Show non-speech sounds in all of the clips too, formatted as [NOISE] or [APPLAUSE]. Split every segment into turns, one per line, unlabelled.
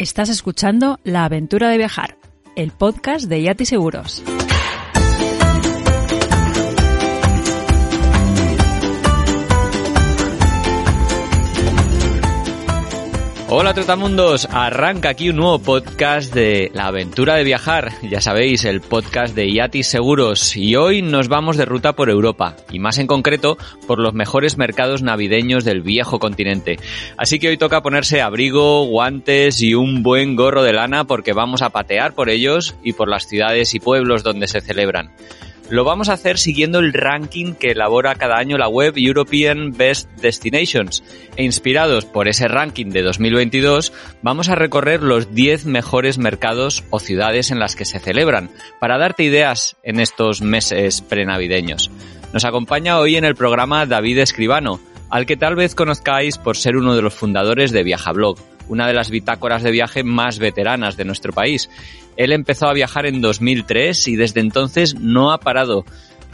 Estás escuchando La aventura de viajar, el podcast de Yati Seguros.
Hola Trotamundos, arranca aquí un nuevo podcast de La aventura de viajar, ya sabéis, el podcast de Yatis Seguros y hoy nos vamos de ruta por Europa y más en concreto por los mejores mercados navideños del viejo continente. Así que hoy toca ponerse abrigo, guantes y un buen gorro de lana porque vamos a patear por ellos y por las ciudades y pueblos donde se celebran. Lo vamos a hacer siguiendo el ranking que elabora cada año la web European Best Destinations. E inspirados por ese ranking de 2022, vamos a recorrer los 10 mejores mercados o ciudades en las que se celebran, para darte ideas en estos meses prenavideños. Nos acompaña hoy en el programa David Escribano, al que tal vez conozcáis por ser uno de los fundadores de Viajablog, una de las bitácoras de viaje más veteranas de nuestro país. Él empezó a viajar en 2003 y desde entonces no ha parado.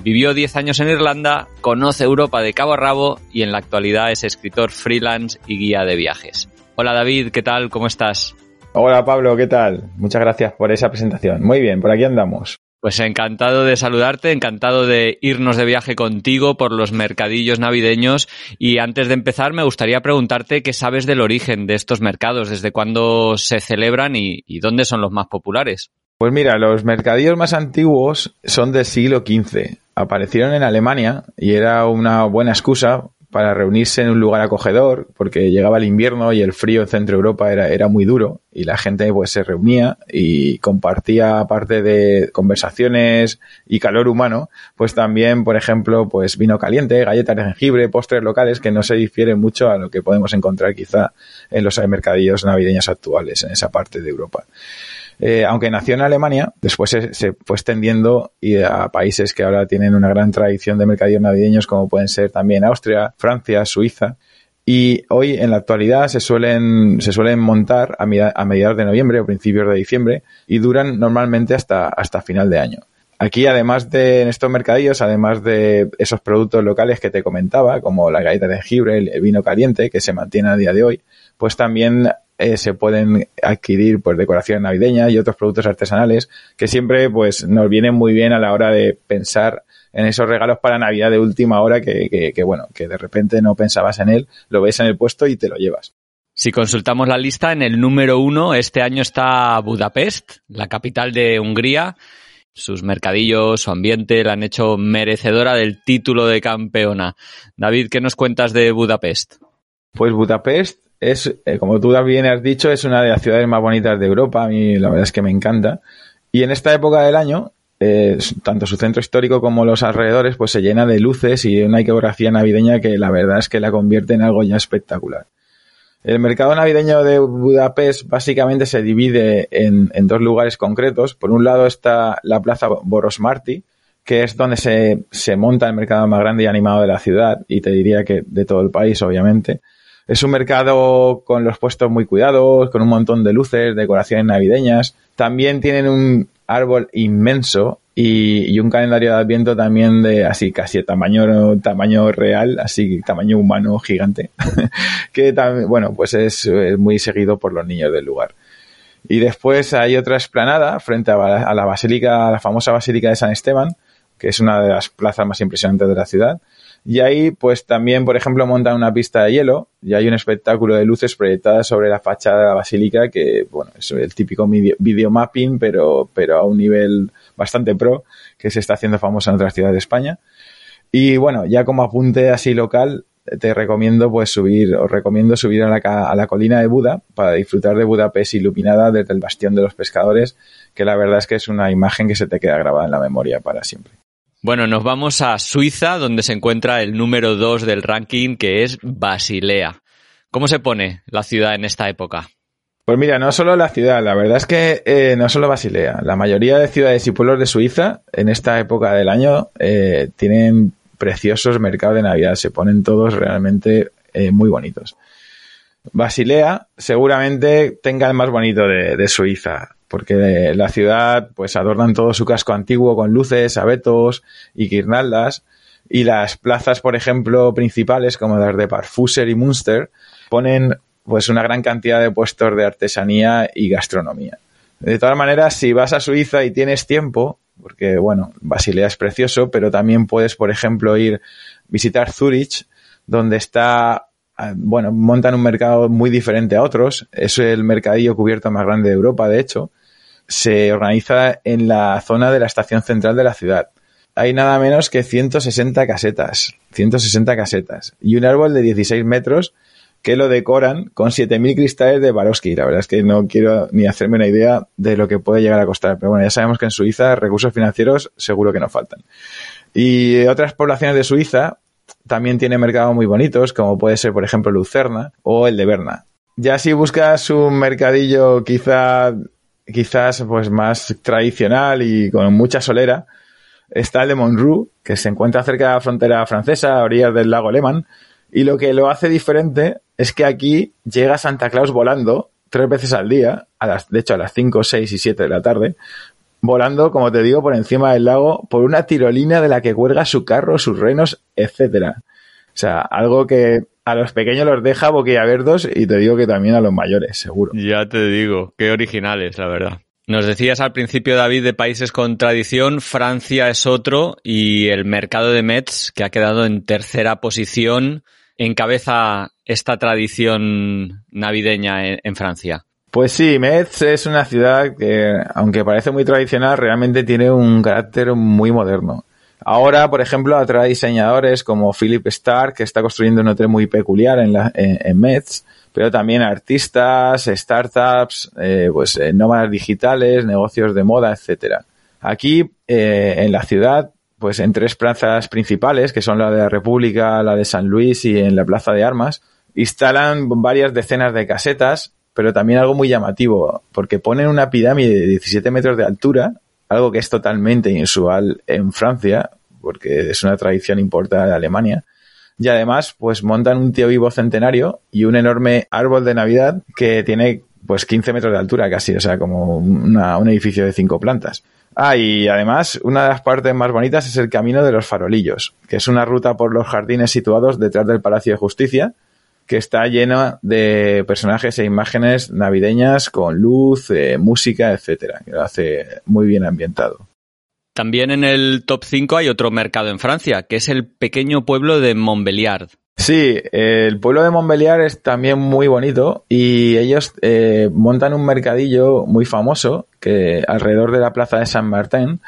Vivió 10 años en Irlanda, conoce Europa de cabo a rabo y en la actualidad es escritor freelance y guía de viajes. Hola David, ¿qué tal? ¿Cómo estás?
Hola Pablo, ¿qué tal? Muchas gracias por esa presentación. Muy bien, por aquí andamos.
Pues encantado de saludarte, encantado de irnos de viaje contigo por los mercadillos navideños y antes de empezar me gustaría preguntarte qué sabes del origen de estos mercados, desde cuándo se celebran y, dónde son los más populares.
Pues mira, los mercadillos más antiguos son del siglo XV. Aparecieron en Alemania y era una buena excusa para reunirse en un lugar acogedor, porque llegaba el invierno y el frío en Centro Europa era, era muy duro y la gente pues se reunía y compartía aparte de conversaciones y calor humano, pues también, por ejemplo, pues vino caliente, galletas de jengibre, postres locales que no se difieren mucho a lo que podemos encontrar quizá en los mercadillos navideños actuales en esa parte de Europa. Eh, aunque nació en Alemania, después se, fue extendiendo y a países que ahora tienen una gran tradición de mercadillos navideños, como pueden ser también Austria, Francia, Suiza. Y hoy, en la actualidad, se suelen, se suelen montar a, a mediados de noviembre o principios de diciembre y duran normalmente hasta, hasta final de año. Aquí, además de en estos mercadillos, además de esos productos locales que te comentaba, como la galleta de jengibre, el vino caliente, que se mantiene a día de hoy, pues también eh, se pueden adquirir pues decoraciones navideñas y otros productos artesanales que siempre pues nos vienen muy bien a la hora de pensar en esos regalos para Navidad de última hora que, que, que, bueno, que de repente no pensabas en él, lo ves en el puesto y te lo llevas.
Si consultamos la lista, en el número uno este año está Budapest, la capital de Hungría. Sus mercadillos, su ambiente la han hecho merecedora del título de campeona. David, ¿qué nos cuentas de Budapest?
Pues Budapest es, eh, como tú bien has dicho, es una de las ciudades más bonitas de Europa. A mí la verdad es que me encanta. Y en esta época del año, eh, tanto su centro histórico como los alrededores, pues se llena de luces y una iconografía navideña que la verdad es que la convierte en algo ya espectacular. El mercado navideño de Budapest básicamente se divide en, dos lugares concretos. Por un lado está la plaza Borosmarty, que es donde se monta el mercado más grande y animado de la ciudad, y te diría que de todo el país, obviamente. Es un mercado con los puestos muy cuidados, con un montón de luces, decoraciones navideñas. También tienen un árbol inmenso y, un calendario de adviento también de así casi tamaño tamaño real, así tamaño humano gigante, [LAUGHS] que también, bueno, pues es, muy seguido por los niños del lugar. Y después hay otra explanada frente a, a la basílica, a la famosa basílica de San Esteban, que es una de las plazas más impresionantes de la ciudad y ahí, pues también, por ejemplo, montan una pista de hielo y hay un espectáculo de luces proyectadas sobre la fachada de la basílica que, bueno, es el típico video mapping, pero, pero a un nivel bastante pro que se está haciendo famoso en otras ciudades de España. Y bueno, ya como apunte así local, te recomiendo pues subir, os recomiendo subir a la, a la colina de Buda para disfrutar de Budapest iluminada desde el bastión de los pescadores, que la verdad es que es una imagen que se te queda grabada en la memoria para siempre.
Bueno, nos vamos a Suiza, donde se encuentra el número 2 del ranking, que es Basilea. ¿Cómo se pone la ciudad en esta época?
Pues mira, no solo la ciudad, la verdad es que eh, no solo Basilea, la mayoría de ciudades y pueblos de Suiza en esta época del año eh, tienen preciosos mercados de Navidad, se ponen todos realmente eh, muy bonitos. Basilea seguramente tenga el más bonito de, de Suiza, porque la ciudad pues adornan todo su casco antiguo con luces, abetos y guirnaldas, y las plazas, por ejemplo, principales como las de Parfuser y Münster, ponen pues una gran cantidad de puestos de artesanía y gastronomía. De todas maneras, si vas a Suiza y tienes tiempo, porque bueno, Basilea es precioso, pero también puedes, por ejemplo, ir visitar Zurich, donde está, bueno, montan un mercado muy diferente a otros. Es el mercadillo cubierto más grande de Europa, de hecho. Se organiza en la zona de la estación central de la ciudad. Hay nada menos que 160 casetas, 160 casetas, y un árbol de 16 metros que lo decoran con 7.000 cristales de Baroski. La verdad es que no quiero ni hacerme una idea de lo que puede llegar a costar. Pero bueno, ya sabemos que en Suiza recursos financieros seguro que no faltan. Y otras poblaciones de Suiza también tienen mercados muy bonitos, como puede ser, por ejemplo, Lucerna o el de Berna. Ya si buscas un mercadillo quizá, quizás pues más tradicional y con mucha solera, está el de Monroe, que se encuentra cerca de la frontera francesa, a orillas del lago Lehmann, y lo que lo hace diferente es que aquí llega Santa Claus volando tres veces al día, a las, de hecho a las 5, 6 y 7 de la tarde, volando, como te digo, por encima del lago, por una tirolina de la que cuelga su carro, sus renos, etcétera. O sea, algo que a los pequeños los deja boquiabiertos y te digo que también a los mayores, seguro.
Ya te digo, qué originales, la verdad. Nos decías al principio, David, de países con tradición, Francia es otro y el mercado de Metz, que ha quedado en tercera posición, encabeza esta tradición navideña en Francia.
Pues sí, Metz es una ciudad que, aunque parece muy tradicional, realmente tiene un carácter muy moderno. Ahora, por ejemplo, atrae diseñadores como Philip Stark, que está construyendo un hotel muy peculiar en, la, en, Metz, pero también artistas, startups, eh, pues eh, nómadas digitales, negocios de moda, etcétera. Aquí, eh, en la ciudad, pues en tres plazas principales, que son la de la República, la de San Luis y en la Plaza de Armas, instalan varias decenas de casetas, pero también algo muy llamativo, porque ponen una pirámide de 17 metros de altura, algo que es totalmente inusual en Francia, porque es una tradición importada de Alemania, y además pues montan un tío vivo centenario y un enorme árbol de Navidad que tiene pues 15 metros de altura casi, o sea, como una, un edificio de cinco plantas. Ah, y además, una de las partes más bonitas es el Camino de los Farolillos, que es una ruta por los jardines situados detrás del Palacio de Justicia, que está llena de personajes e imágenes navideñas con luz, eh, música, etcétera, que lo hace muy bien ambientado.
También en el top 5 hay otro mercado en Francia, que es el pequeño pueblo de Montbéliard.
Sí, el pueblo de Montbéliard es también muy bonito y ellos eh, montan un mercadillo muy famoso que alrededor de la plaza de San Martín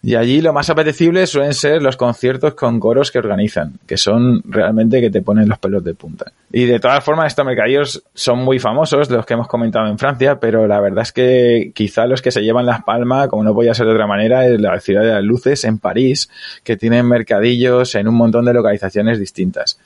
y allí lo más apetecible suelen ser los conciertos con coros que organizan, que son realmente que te ponen los pelos de punta. Y de todas formas estos mercadillos son muy famosos, los que hemos comentado en Francia, pero la verdad es que quizá los que se llevan las palmas, como no podía ser de otra manera, es la ciudad de las luces en París, que tienen mercadillos en un montón de localizaciones distintas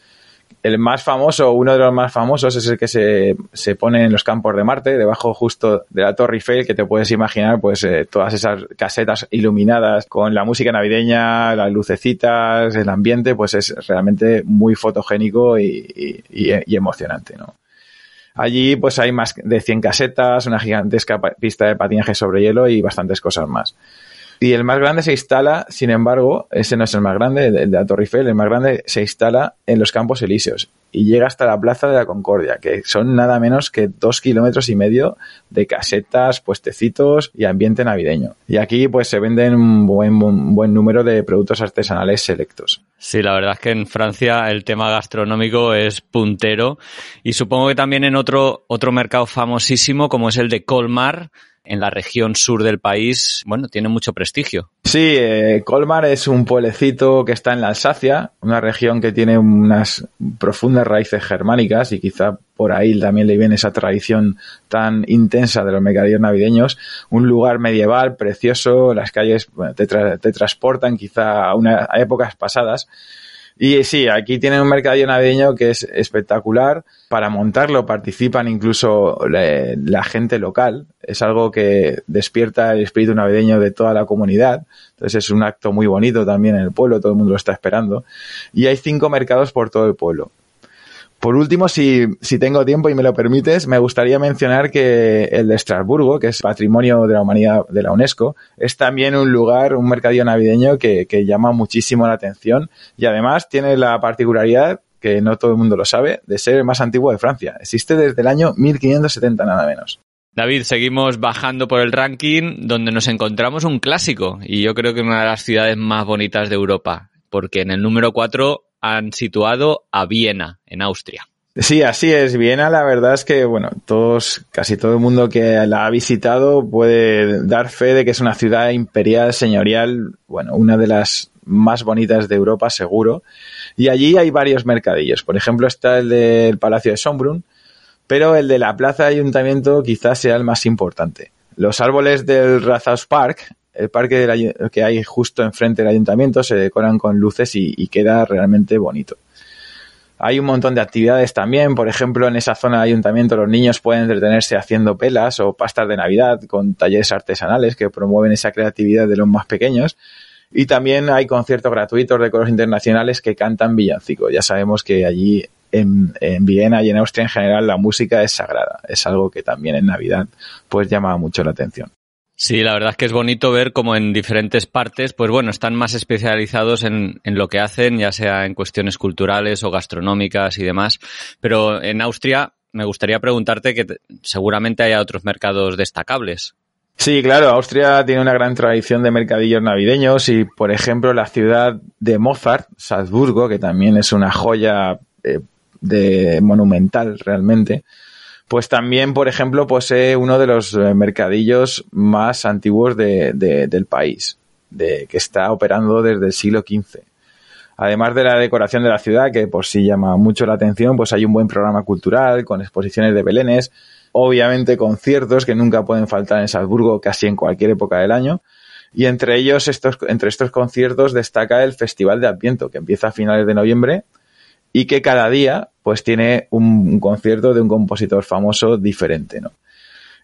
el más famoso, uno de los más famosos, es el que se, se, pone en los campos de Marte, debajo justo de la Torre Eiffel, que te puedes imaginar, pues, eh, todas esas casetas iluminadas con la música navideña, las lucecitas, el ambiente, pues es realmente muy fotogénico y, y, emocionante, ¿no? Allí, pues, hay más de 100 casetas, una gigantesca pista de patinaje sobre hielo y bastantes cosas más. Y el más grande se instala, sin embargo, ese no es el más grande, el de la Torre Eiffel, el más grande se instala en los Campos Elíseos y llega hasta la Plaza de la Concordia, que son nada menos que dos kilómetros y medio de casetas, puestecitos y ambiente navideño. Y aquí pues se venden un buen, buen número de productos artesanales selectos.
Sí, la verdad es que en Francia el tema gastronómico es puntero y supongo que también en otro, otro mercado famosísimo como es el de Colmar, en la región sur del país, bueno, tiene mucho prestigio.
Sí, eh, Colmar es un pueblecito que está en la Alsacia, una región que tiene unas profundas raíces germánicas y quizá por ahí también le viene esa tradición tan intensa de los mercadillos navideños. Un lugar medieval, precioso, las calles te, te, transportan quizá a, una, a épocas pasadas. Y sí, aquí tienen un mercadillo navideño que es espectacular. Para montarlo participan incluso la, gente local. Es algo que despierta el espíritu navideño de toda la comunidad. Entonces es un acto muy bonito también en el pueblo, todo el mundo lo está esperando. Y hay cinco mercados por todo el pueblo. Por último, si, si, tengo tiempo y me lo permites, me gustaría mencionar que el de Estrasburgo, que es Patrimonio de la Humanidad de la UNESCO, es también un lugar, un mercadillo navideño que, que llama muchísimo la atención y además tiene la particularidad que no todo el mundo lo sabe, de ser el más antiguo de Francia. Existe desde el año 1570 nada menos.
David, seguimos bajando por el ranking donde nos encontramos un clásico y yo creo que una de las ciudades más bonitas de Europa, porque en el número 4 han situado a Viena, en Austria.
Sí, así es. Viena, la verdad es que, bueno, todos, casi todo el mundo que la ha visitado puede dar fe de que es una ciudad imperial, señorial, bueno, una de las más bonitas de Europa, seguro. Y allí hay varios mercadillos. Por ejemplo, está el del Palacio de Sombrun, pero el de la Plaza de Ayuntamiento quizás sea el más importante. Los árboles del Rathaus Park el parque que hay justo enfrente del ayuntamiento se decoran con luces y, queda realmente bonito. Hay un montón de actividades también, por ejemplo, en esa zona de ayuntamiento los niños pueden entretenerse haciendo pelas o pastas de Navidad con talleres artesanales que promueven esa creatividad de los más pequeños. Y también hay conciertos gratuitos de coros internacionales que cantan villancicos. Ya sabemos que allí en, en, Viena y en Austria en general la música es sagrada. Es algo que también en Navidad pues llama mucho la atención.
Sí, la verdad es que es bonito ver como en diferentes partes, pues bueno, están más especializados en, en, lo que hacen, ya sea en cuestiones culturales o gastronómicas y demás. Pero en Austria me gustaría preguntarte que seguramente haya otros mercados destacables.
Sí, claro, Austria tiene una gran tradición de mercadillos navideños y, por ejemplo, la ciudad de Mozart, Salzburgo, que también es una joya eh, de monumental realmente, pues también, por ejemplo, posee uno de los eh, mercadillos más antiguos de, del país, que está operando desde el siglo XV. Además de la decoración de la ciudad, que por sí llama mucho la atención, pues hay un buen programa cultural con exposiciones de belenes, obviamente conciertos que nunca pueden faltar en Salzburgo casi en cualquier época del año. Y entre ellos, estos, entre estos conciertos destaca el Festival de Adviento, que empieza a finales de noviembre y que cada día pues tiene un, concierto de un compositor famoso diferente, ¿no?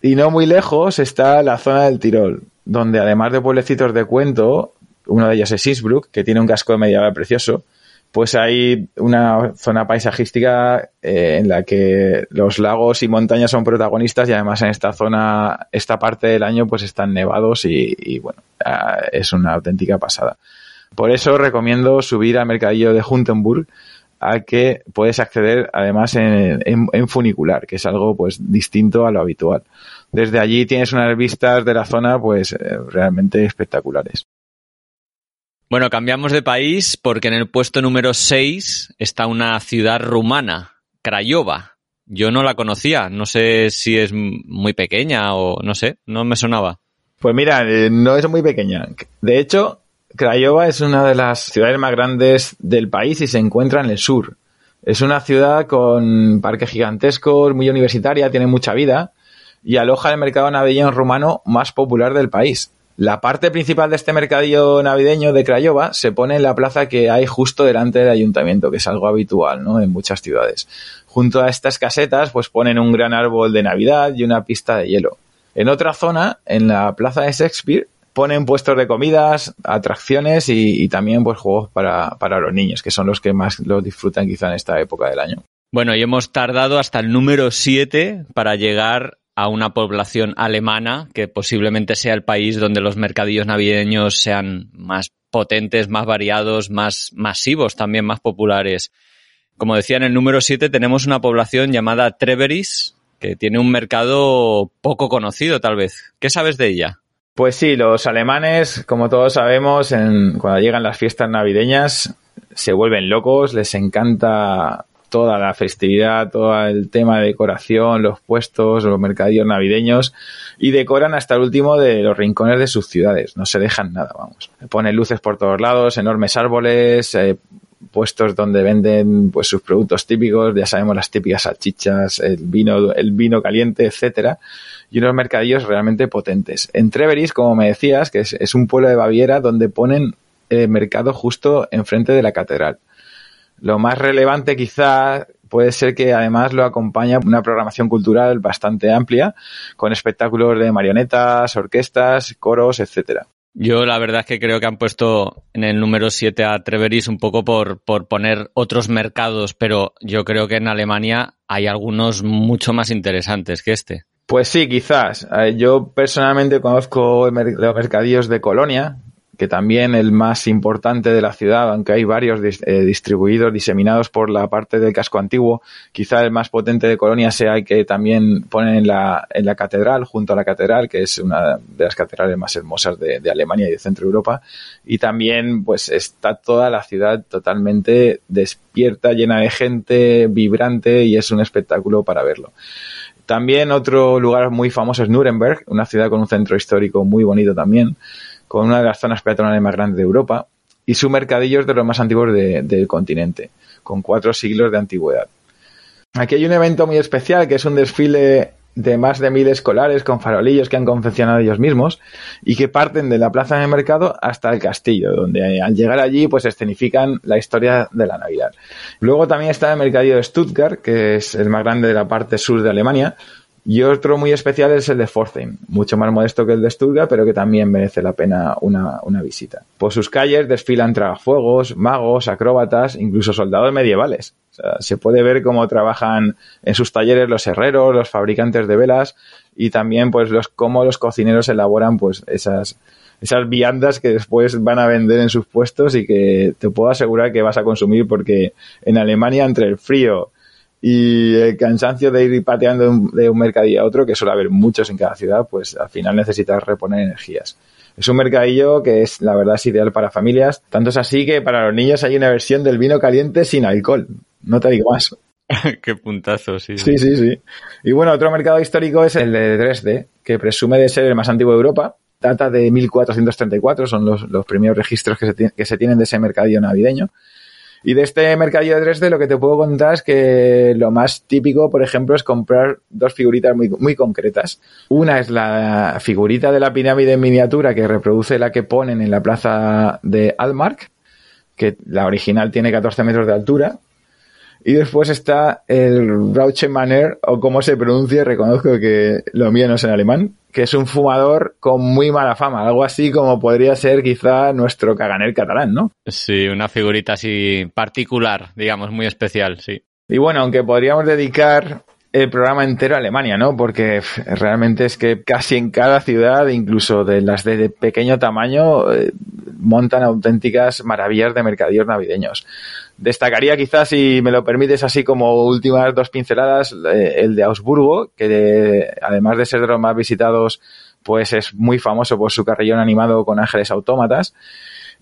Y no muy lejos está la zona del Tirol, donde además de pueblecitos de cuento, uno de ellos es Innsbruck, que tiene un casco medieval precioso, pues hay una zona paisajística eh, en la que los lagos y montañas son protagonistas y además en esta zona, esta parte del año pues están nevados y, y bueno, ah, es una auténtica pasada. Por eso recomiendo subir al mercadillo de Juntenburg, a que puedes acceder además en, funicular, que es algo pues distinto a lo habitual. Desde allí tienes unas vistas de la zona pues eh, realmente espectaculares.
Bueno, cambiamos de país porque en el puesto número 6 está una ciudad rumana, Craiova. Yo no la conocía, no sé si es muy pequeña o no sé, no me sonaba.
Pues mira, eh, no es muy pequeña. De hecho, Craiova es una de las ciudades más grandes del país y se encuentra en el sur. Es una ciudad con parques gigantescos, muy universitaria, tiene mucha vida y aloja el mercado navideño rumano más popular del país. La parte principal de este mercadillo navideño de Craiova se pone en la plaza que hay justo delante del ayuntamiento, que es algo habitual ¿no? en muchas ciudades. Junto a estas casetas, pues ponen un gran árbol de Navidad y una pista de hielo. En otra zona, en la plaza de Shakespeare, ponen puestos de comidas, atracciones y, también pues juegos para, para, los niños, que son los que más los disfrutan quizá en esta época del año.
Bueno, y hemos tardado hasta el número 7 para llegar a una población alemana, que posiblemente sea el país donde los mercadillos navideños sean más potentes, más variados, más masivos, también más populares. Como decía, en el número 7 tenemos una población llamada Treveris, que tiene un mercado poco conocido tal vez. ¿Qué sabes de ella?
Pues sí, los alemanes, como todos sabemos, en, cuando llegan las fiestas navideñas se vuelven locos, les encanta toda la festividad, todo el tema de decoración, los puestos, los mercadillos navideños y decoran hasta el último de los rincones de sus ciudades. No se dejan nada, vamos. Ponen luces por todos lados, enormes árboles, eh, puestos donde venden pues sus productos típicos, ya sabemos las típicas salchichas, el vino, el vino caliente, etcétera, y unos mercadillos realmente potentes. En Treveris, como me decías, que es, un pueblo de Baviera donde ponen el mercado justo enfrente de la catedral. Lo más relevante quizá puede ser que además lo acompaña una programación cultural bastante amplia, con espectáculos de marionetas, orquestas, coros, etcétera.
Yo la verdad es que creo que han puesto en el número 7 a Treveris un poco por, por poner otros mercados, pero yo creo que en Alemania hay algunos mucho más interesantes que este.
Pues sí, quizás. Eh, yo personalmente conozco los mercadillos de Colonia, que también el más importante de la ciudad, aunque hay varios eh, distribuidos, diseminados por la parte del casco antiguo, quizá el más potente de Colonia sea el que también ponen en la, en la catedral, junto a la catedral, que es una de las catedrales más hermosas de, de Alemania y de Centro Europa. Y también, pues, está toda la ciudad totalmente despierta, llena de gente, vibrante, y es un espectáculo para verlo. También otro lugar muy famoso es Nuremberg, una ciudad con un centro histórico muy bonito también con una de las zonas peatonales más grandes de Europa, y su mercadillo es de los más antiguos del continente, con cuatro siglos de antigüedad. Aquí hay un evento muy especial, que es un desfile de más de mil escolares con farolillos que han confeccionado ellos mismos y que parten de la plaza de mercado hasta el castillo, donde al llegar allí pues escenifican la historia de la Navidad. Luego también está el mercadillo de Stuttgart, que es el más grande de la parte sur de Alemania, y otro muy especial es el de Pforzheim, mucho más modesto que el de Stuttgart, pero que también merece la pena una, visita. Por sus calles desfilan tragafuegos, magos, acróbatas, incluso soldados medievales. se puede ver cómo trabajan en sus talleres los herreros, los fabricantes de velas y también pues los cómo los cocineros elaboran pues esas esas viandas que después van a vender en sus puestos y que te puedo asegurar que vas a consumir porque en Alemania entre el frío y el cansancio de ir pateando de un mercadillo a otro, que suele haber muchos en cada ciudad, pues al final necesitas reponer energías. Es un mercadillo que es, la verdad, es ideal para familias. Tanto es así que para los niños hay una versión del vino caliente sin alcohol. No te digo más. [LAUGHS]
Qué puntazo, sí.
Sí, sí, sí. Y bueno, otro mercado histórico es el de Dresde, que presume de ser el más antiguo de Europa. Data de 1434, son los, los primeros registros que se, que se tienen de ese mercadillo navideño. Y de este mercadillo de Dresde lo que te puedo contar es que lo más típico, por ejemplo, es comprar dos figuritas muy, muy concretas. Una es la figurita de la pirámide en miniatura que reproduce la que ponen en la plaza de Almark, que la original tiene 14 metros de altura. Y después está el Rauche Manner, o como se pronuncia, reconozco que lo mío no es en alemán, que es un fumador con muy mala fama, algo así como podría ser quizá nuestro caganer catalán, ¿no?
Sí, una figurita así particular, digamos, muy especial, sí.
Y bueno, aunque podríamos dedicar el programa entero a Alemania, ¿no? Porque realmente es que casi en cada ciudad, incluso de las de pequeño tamaño, eh, montan auténticas maravillas de mercadillos navideños. Destacaría quizás, si me lo permites, así como últimas dos pinceladas, eh, el de Augsburgo, que además de ser de los más visitados, pues es muy famoso por su carrillón animado con ángeles autómatas.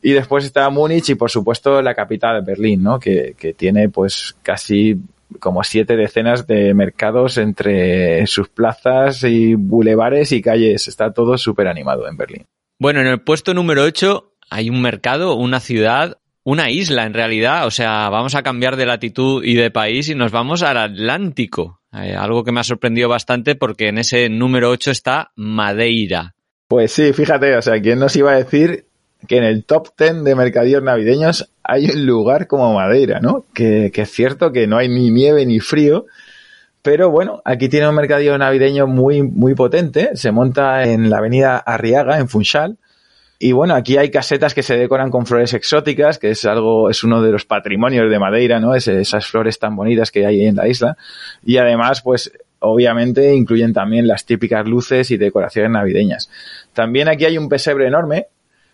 Y después está Múnich y por supuesto la capital Berlín, ¿no? Que, que tiene pues casi como siete decenas de mercados entre sus plazas y bulevares y calles. Está todo súper animado en Berlín.
Bueno, en el puesto número 8 hay un mercado, una ciudad una isla en realidad, o sea, vamos a cambiar de latitud y de país y nos vamos al Atlántico. Eh, algo que me ha sorprendido bastante porque en ese número 8 está Madeira.
Pues sí, fíjate, o sea, ¿quién nos iba a decir que en el top 10 de mercadillos navideños hay un lugar como Madeira, ¿no? Que, que es cierto que no hay ni nieve ni frío, pero bueno, aquí tiene un mercadillo navideño muy, muy potente. Se monta en la avenida Arriaga, en Funchal, y bueno, aquí hay casetas que se decoran con flores exóticas, que es algo, es uno de los patrimonios de Madeira, ¿no? Es, esas flores tan bonitas que hay en la isla. Y además, pues, obviamente incluyen también las típicas luces y decoraciones navideñas. También aquí hay un pesebre enorme,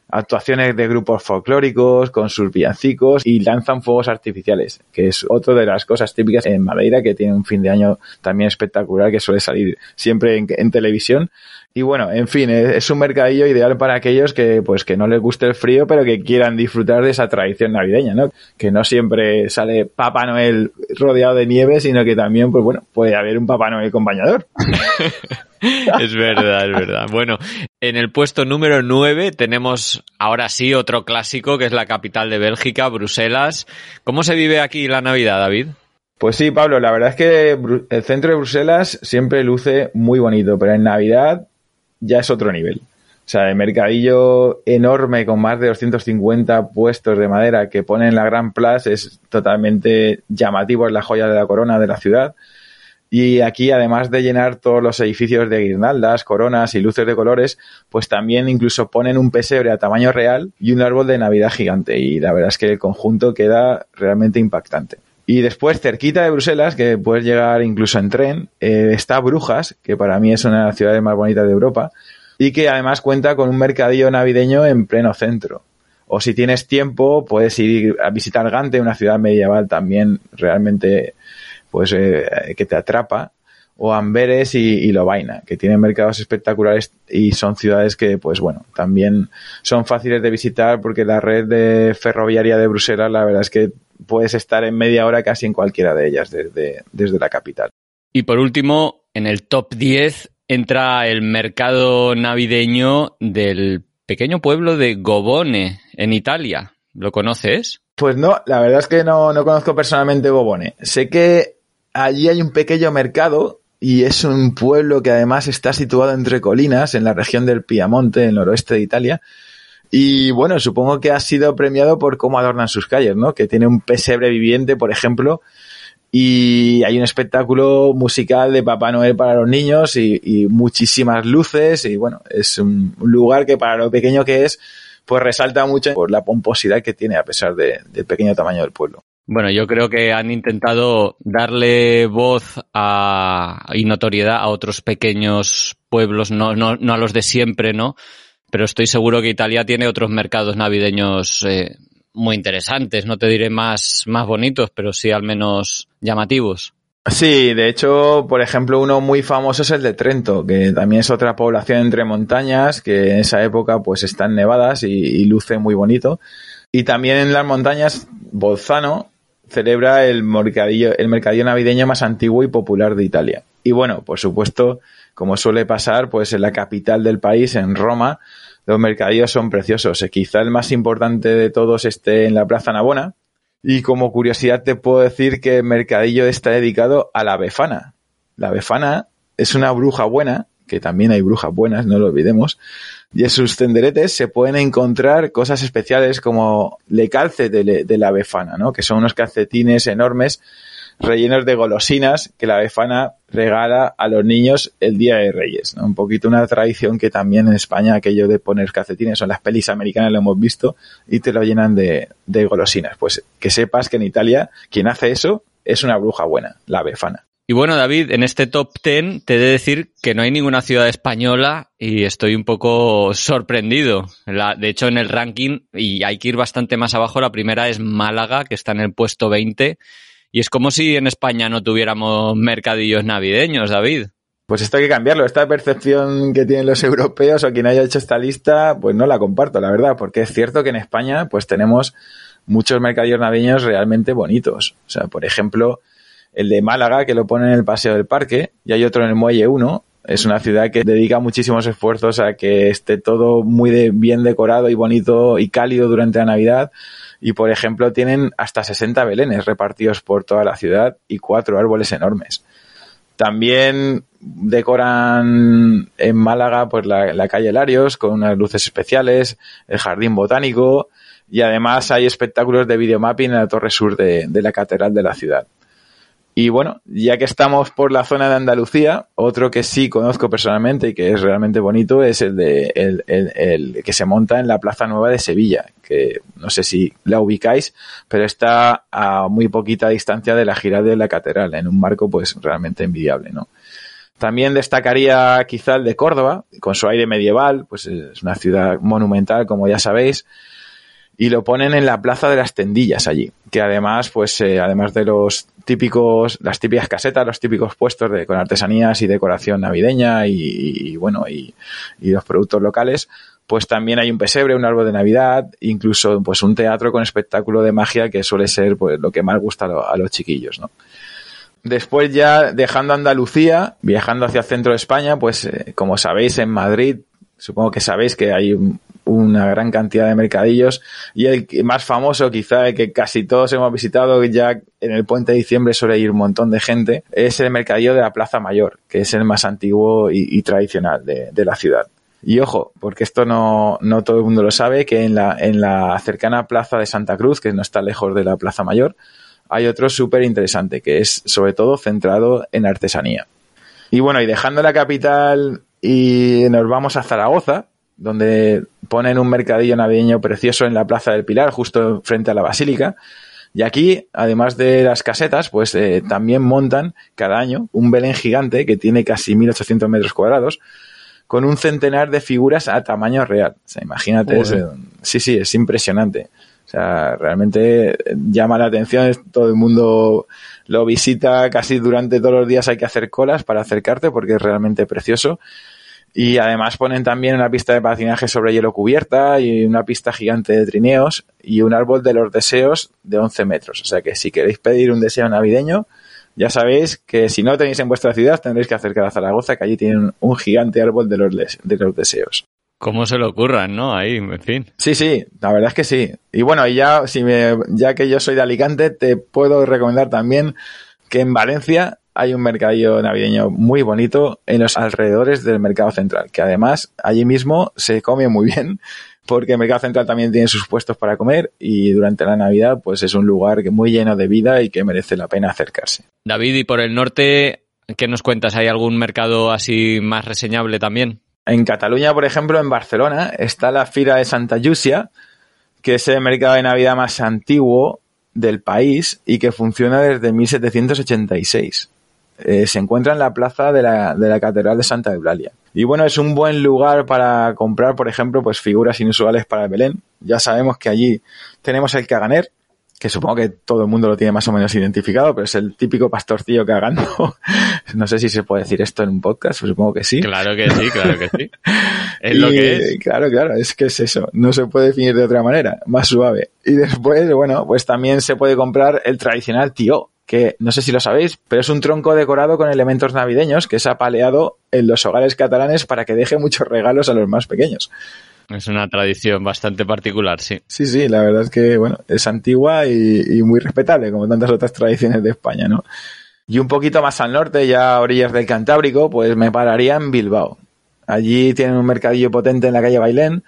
actuaciones de grupos folclóricos con sus villancicos y lanzan fuegos artificiales, que es otra de las cosas típicas en Madeira que tiene un fin de año también espectacular que suele salir siempre en, televisión. Y bueno, en fin, es, un mercadillo ideal para aquellos que pues que no les guste el frío, pero que quieran disfrutar de esa tradición navideña, ¿no? Que no siempre sale Papá Noel rodeado de nieve, sino que también, pues bueno, puede haber un Papá Noel con bañador. [LAUGHS]
es verdad, es verdad. Bueno, en el puesto número 9 tenemos ahora sí otro clásico que es la capital de Bélgica, Bruselas. ¿Cómo se vive aquí la Navidad, David?
Pues sí, Pablo, la verdad es que el centro de Bruselas siempre luce muy bonito, pero en Navidad ya es otro nivel. O sea, el mercadillo enorme con más de 250 puestos de madera que pone en la Gran Plaza es totalmente llamativo, es la joya de la corona de la ciudad. Y aquí, además de llenar todos los edificios de guirnaldas, coronas y luces de colores, pues también incluso ponen un pesebre a tamaño real y un árbol de Navidad gigante. Y la verdad es que el conjunto queda realmente impactante. Y después, cerquita de Bruselas, que puedes llegar incluso en tren, eh, está Brujas, que para mí es una de las ciudades más bonitas de Europa, y que además cuenta con un mercadillo navideño en pleno centro. O si tienes tiempo, puedes ir a visitar Gante, una ciudad medieval también realmente pues eh, que te atrapa, o Amberes y, Lovaina, que tienen mercados espectaculares y son ciudades que, pues bueno, también son fáciles de visitar porque la red de ferroviaria de Bruselas, la verdad es que puedes estar en media hora casi en cualquiera de ellas desde, desde la capital.
Y por último, en el top 10 entra el mercado navideño del pequeño pueblo de Gobone, en Italia. ¿Lo conoces?
Pues no, la verdad es que no, no conozco personalmente Gobone. Sé que allí hay un pequeño mercado y es un pueblo que además está situado entre colinas en la región del Piamonte, en el noroeste de Italia. Y bueno, supongo que ha sido premiado por cómo adornan sus calles, ¿no? Que tiene un pesebre viviente, por ejemplo, y hay un espectáculo musical de Papá Noel para los niños y, muchísimas luces y bueno, es un lugar que para lo pequeño que es, pues resalta mucho por la pomposidad que tiene a pesar del pequeño tamaño del pueblo.
Bueno, yo creo que han intentado darle voz y notoriedad a otros pequeños pueblos, no, no, no, a los de siempre, ¿no? Pero estoy seguro que Italia tiene otros mercados navideños eh, muy interesantes, no te diré más, más bonitos, pero sí al menos llamativos.
Sí, de hecho, por ejemplo, uno muy famoso es el de Trento, que también es otra población entre montañas, que en esa época pues están nevadas y, luce muy bonito. Y también en las montañas, Bolzano, celebra el mercadillo, el mercadillo navideño más antiguo y popular de Italia. Y bueno, por supuesto, como suele pasar, pues en la capital del país, en Roma, los mercadillos son preciosos. Eh, quizá el más importante de todos esté en la Plaza Navona. Y como curiosidad te puedo decir que el mercadillo está dedicado a la Befana. La Befana es una bruja buena, que también hay brujas buenas, no lo olvidemos, y en sus tenderetes se pueden encontrar cosas especiales como le calce de, la befana, ¿no? Que son unos calcetines enormes rellenos de golosinas que la befana regala a los niños el Día de Reyes. ¿no? Un poquito una tradición que también en España aquello de poner calcetines, son las pelis americanas lo hemos visto y te lo llenan de, de golosinas. Pues que sepas que en Italia quien hace eso es una bruja buena, la befana.
Y bueno, David, en este top 10 te he de decir que no hay ninguna ciudad española y estoy un poco sorprendido. de hecho, en el ranking, y hay que ir bastante más abajo, la primera es Málaga, que está en el puesto 20. Y es como si en España no tuviéramos mercadillos navideños, David.
Pues esto hay que cambiarlo. Esta percepción que tienen los europeos o quien haya hecho esta lista, pues no la comparto, la verdad, porque es cierto que en España pues tenemos muchos mercadillos navideños realmente bonitos. O sea, por ejemplo, el de Málaga, que lo pone en el Paseo del Parque, y hay otro en el Muelle 1. Es una ciudad que dedica muchísimos esfuerzos a que esté todo muy bien decorado y bonito y cálido durante la Navidad. Y, por ejemplo, tienen hasta 60 belenes repartidos por toda la ciudad y cuatro árboles enormes. También decoran en Málaga pues la, calle Larios con unas luces especiales, el jardín botánico y además hay espectáculos de videomapping en la torre sur de la catedral de la ciudad. Y bueno, ya que estamos por la zona de Andalucía, otro que sí conozco personalmente y que es realmente bonito es el de el, el, que se monta en la Plaza Nueva de Sevilla, que no sé si la ubicáis, pero está a muy poquita distancia de la gira de la catedral, en un marco pues realmente envidiable, ¿no? También destacaría quizá el de Córdoba, con su aire medieval, pues es una ciudad monumental, como ya sabéis, y lo ponen en la Plaza de las Tendillas allí, que además, pues, eh, además de los típicos, las típicas casetas, los típicos puestos de, con artesanías y decoración navideña y, y bueno, y, y, los productos locales, pues también hay un pesebre, un árbol de Navidad, incluso pues un teatro con espectáculo de magia que suele ser pues lo que más gusta a, lo, a los chiquillos, ¿no? Después ya dejando Andalucía, viajando hacia el centro de España, pues eh, como sabéis en Madrid, supongo que sabéis que hay un, una gran cantidad de mercadillos y el más famoso quizá el que casi todos hemos visitado ya en el puente de diciembre suele ir un montón de gente es el mercadillo de la Plaza Mayor que es el más antiguo y, tradicional de, de, la ciudad. Y ojo porque esto no, no todo el mundo lo sabe que en la, en la cercana Plaza de Santa Cruz que no está lejos de la Plaza Mayor hay otro súper interesante que es sobre todo centrado en artesanía. Y bueno y dejando la capital y nos vamos a Zaragoza donde ponen un mercadillo navideño precioso en la Plaza del Pilar, justo frente a la Basílica. Y aquí, además de las casetas, pues eh, también montan cada año un Belén gigante que tiene casi 1800 metros cuadrados, con un centenar de figuras a tamaño real. O sea, imagínate, sí, sí, es impresionante. O sea, realmente llama la atención, todo el mundo lo visita casi durante todos los días hay que hacer colas para acercarte porque es realmente precioso. Y además ponen también una pista de patinaje sobre hielo cubierta y una pista gigante de trineos y un árbol de los deseos de 11 metros. O sea que si queréis pedir un deseo navideño, ya sabéis que si no tenéis en vuestra ciudad tendréis que acercar a Zaragoza, que allí tienen un gigante árbol de los, de los deseos.
¿Cómo se lo ocurran, no? Ahí, en fin.
Sí, sí, la verdad es que sí. Y bueno, ya, si me, ya que yo soy de Alicante, te puedo recomendar también que en Valencia hay un mercadillo navideño muy bonito en los alrededores del mercado central, que además allí mismo se come muy bien, porque el mercado central también tiene sus puestos para comer y durante la Navidad pues es un lugar muy lleno de vida y que merece la pena acercarse.
David, y por el norte, ¿qué nos cuentas? ¿Hay algún mercado así más reseñable también?
En Cataluña, por ejemplo, en Barcelona, está la Fira de Santa Llúcia, que es el mercado de Navidad más antiguo del país y que funciona desde 1786 eh, se encuentra en la plaza de la, de la Catedral de Santa Eulalia. Y bueno, es un buen lugar para comprar, por ejemplo, pues figuras inusuales para el Belén. Ya sabemos que allí tenemos el caganer, que supongo que todo el mundo lo tiene más o menos identificado, pero es el típico pastorcillo cagando. [LAUGHS] no sé si se puede decir esto en un podcast, pues supongo que sí.
Claro que sí, claro que sí. [LAUGHS] Es
y,
lo que es.
Claro, claro, es que es eso. No se puede definir de otra manera, más suave. Y después, bueno, pues también se puede comprar el tradicional tío, que no sé si lo sabéis, pero es un tronco decorado con elementos navideños que es apaleado en los hogares catalanes para que deje muchos regalos a los más pequeños.
Es una tradición bastante particular, sí.
Sí, sí, la verdad es que, bueno, es antigua y, y, muy respetable, como tantas otras tradiciones de España, ¿no? Y un poquito más al norte, ya a orillas del Cantábrico, pues me pararía en Bilbao. Allí tienen un mercadillo potente en la calle Bailén,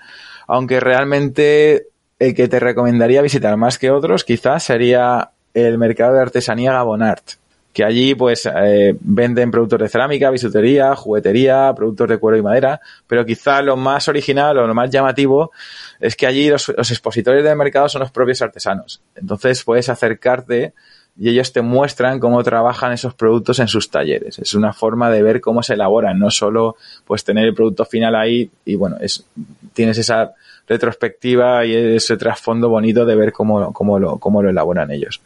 aunque realmente el que te recomendaría visitar más que otros quizás sería el mercado de artesanía Gabonart, que allí pues eh, venden productos de cerámica, bisutería, juguetería, productos de cuero y madera, pero quizá lo más original o lo más llamativo es que allí los, los expositores del mercado son los propios artesanos. Entonces puedes acercarte y ellos te muestran cómo trabajan esos productos en sus talleres. Es una forma de ver cómo se elaboran, no solo pues tener el producto final ahí y bueno, es, tienes esa retrospectiva y ese trasfondo bonito de ver cómo, cómo, lo, cómo lo elaboran ellos.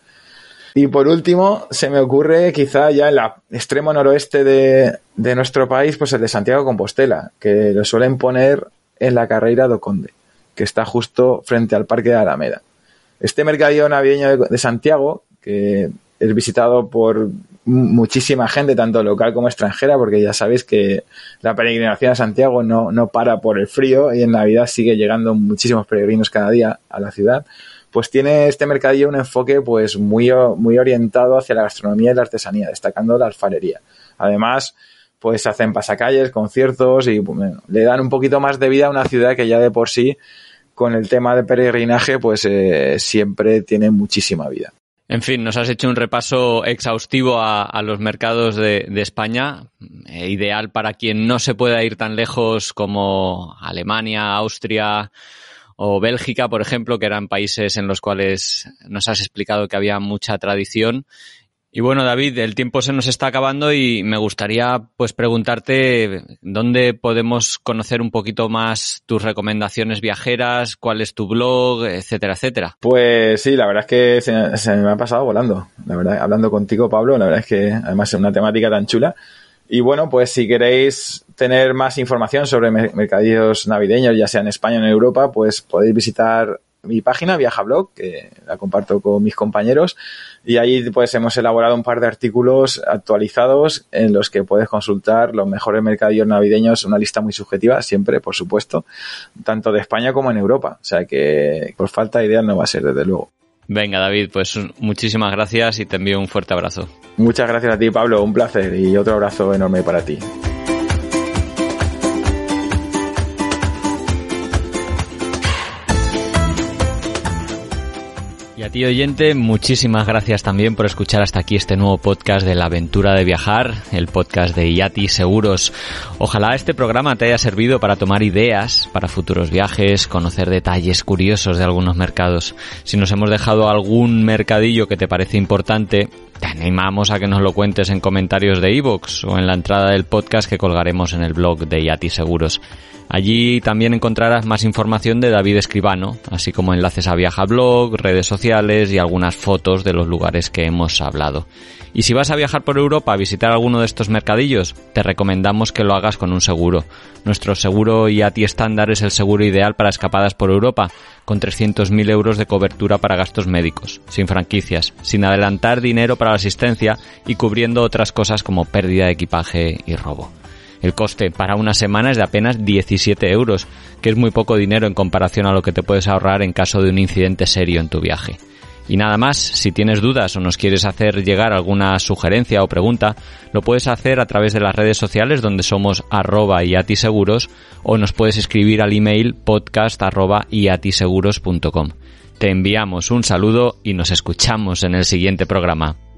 Y por último, se me ocurre quizá ya en el extremo noroeste de, de, nuestro país, pues el de Santiago Compostela, que lo suelen poner en la carrera do Conde, que está justo frente al Parque de Alameda. Este mercadillo navideño de, de Santiago, que es visitado por muchísima gente, tanto local como extranjera, porque ya sabéis que la peregrinación a Santiago no, no para por el frío y en Navidad sigue llegando muchísimos peregrinos cada día a la ciudad pues tiene este mercadillo un enfoque pues muy, muy orientado hacia la gastronomía y la artesanía, destacando la alfarería. Además, pues hacen pasacalles, conciertos y le dan un poquito más de vida a una ciudad que ya de por sí, con el tema de peregrinaje, pues eh, siempre tiene muchísima vida.
En fin, nos has hecho un repaso exhaustivo a, a los mercados de, de España, eh, ideal para quien no se pueda ir tan lejos como Alemania, Austria, o Bélgica, por ejemplo, que eran países en los cuales nos has explicado que había mucha tradición Y bueno, David, el tiempo se nos está acabando y me gustaría pues preguntarte dónde podemos conocer un poquito más tus recomendaciones viajeras, cuál es tu blog, etcétera, etcétera.
Pues sí, la verdad es que se, se me ha pasado volando. La verdad, hablando contigo, Pablo, la verdad es que además es una temática tan chula. Y bueno, pues si queréis tener más información sobre mercadillos navideños, ya sea en España o en Europa, pues podéis visitar mi página Viajablog, que la comparto con mis compañeros, y ahí pues hemos elaborado un par de artículos actualizados en los que puedes consultar los mejores mercadillos navideños, una lista muy subjetiva, siempre, por supuesto, tanto de España como en Europa. O sea que por falta de ideas no va a ser, desde luego.
Venga, David, pues muchísimas gracias y te envío un fuerte abrazo.
Muchas gracias a ti, Pablo, un placer y otro abrazo enorme para ti.
Ti oyente, muchísimas gracias también por escuchar hasta aquí este nuevo podcast de la aventura de viajar, el podcast de Yati Seguros. Ojalá este programa te haya servido para tomar ideas para futuros viajes, conocer detalles curiosos de algunos mercados. Si nos hemos dejado algún mercadillo que te parece importante, te animamos a que nos lo cuentes en comentarios de iVoox o en la entrada del podcast que colgaremos en el blog de Yati Seguros. Allí también encontrarás más información de David Escribano, así como enlaces a Viajablog, redes sociales y algunas fotos de los lugares que hemos hablado. Y si vas a viajar por Europa a visitar alguno de estos mercadillos, te recomendamos que lo hagas con un seguro. Nuestro seguro IATI estándar es el seguro ideal para escapadas por Europa, con 300.000 euros de cobertura para gastos médicos, sin franquicias, sin adelantar dinero para la asistencia y cubriendo otras cosas como pérdida de equipaje y robo. El coste para una semana es de apenas 17 euros, que es muy poco dinero en comparación a lo que te puedes ahorrar en caso de un incidente serio en tu viaje. Y nada más, si tienes dudas o nos quieres hacer llegar alguna sugerencia o pregunta, lo puedes hacer a través de las redes sociales donde somos arroba iatiseguros o nos puedes escribir al email podcast arroba iatiseguros.com. Te enviamos un saludo y nos escuchamos en el siguiente programa.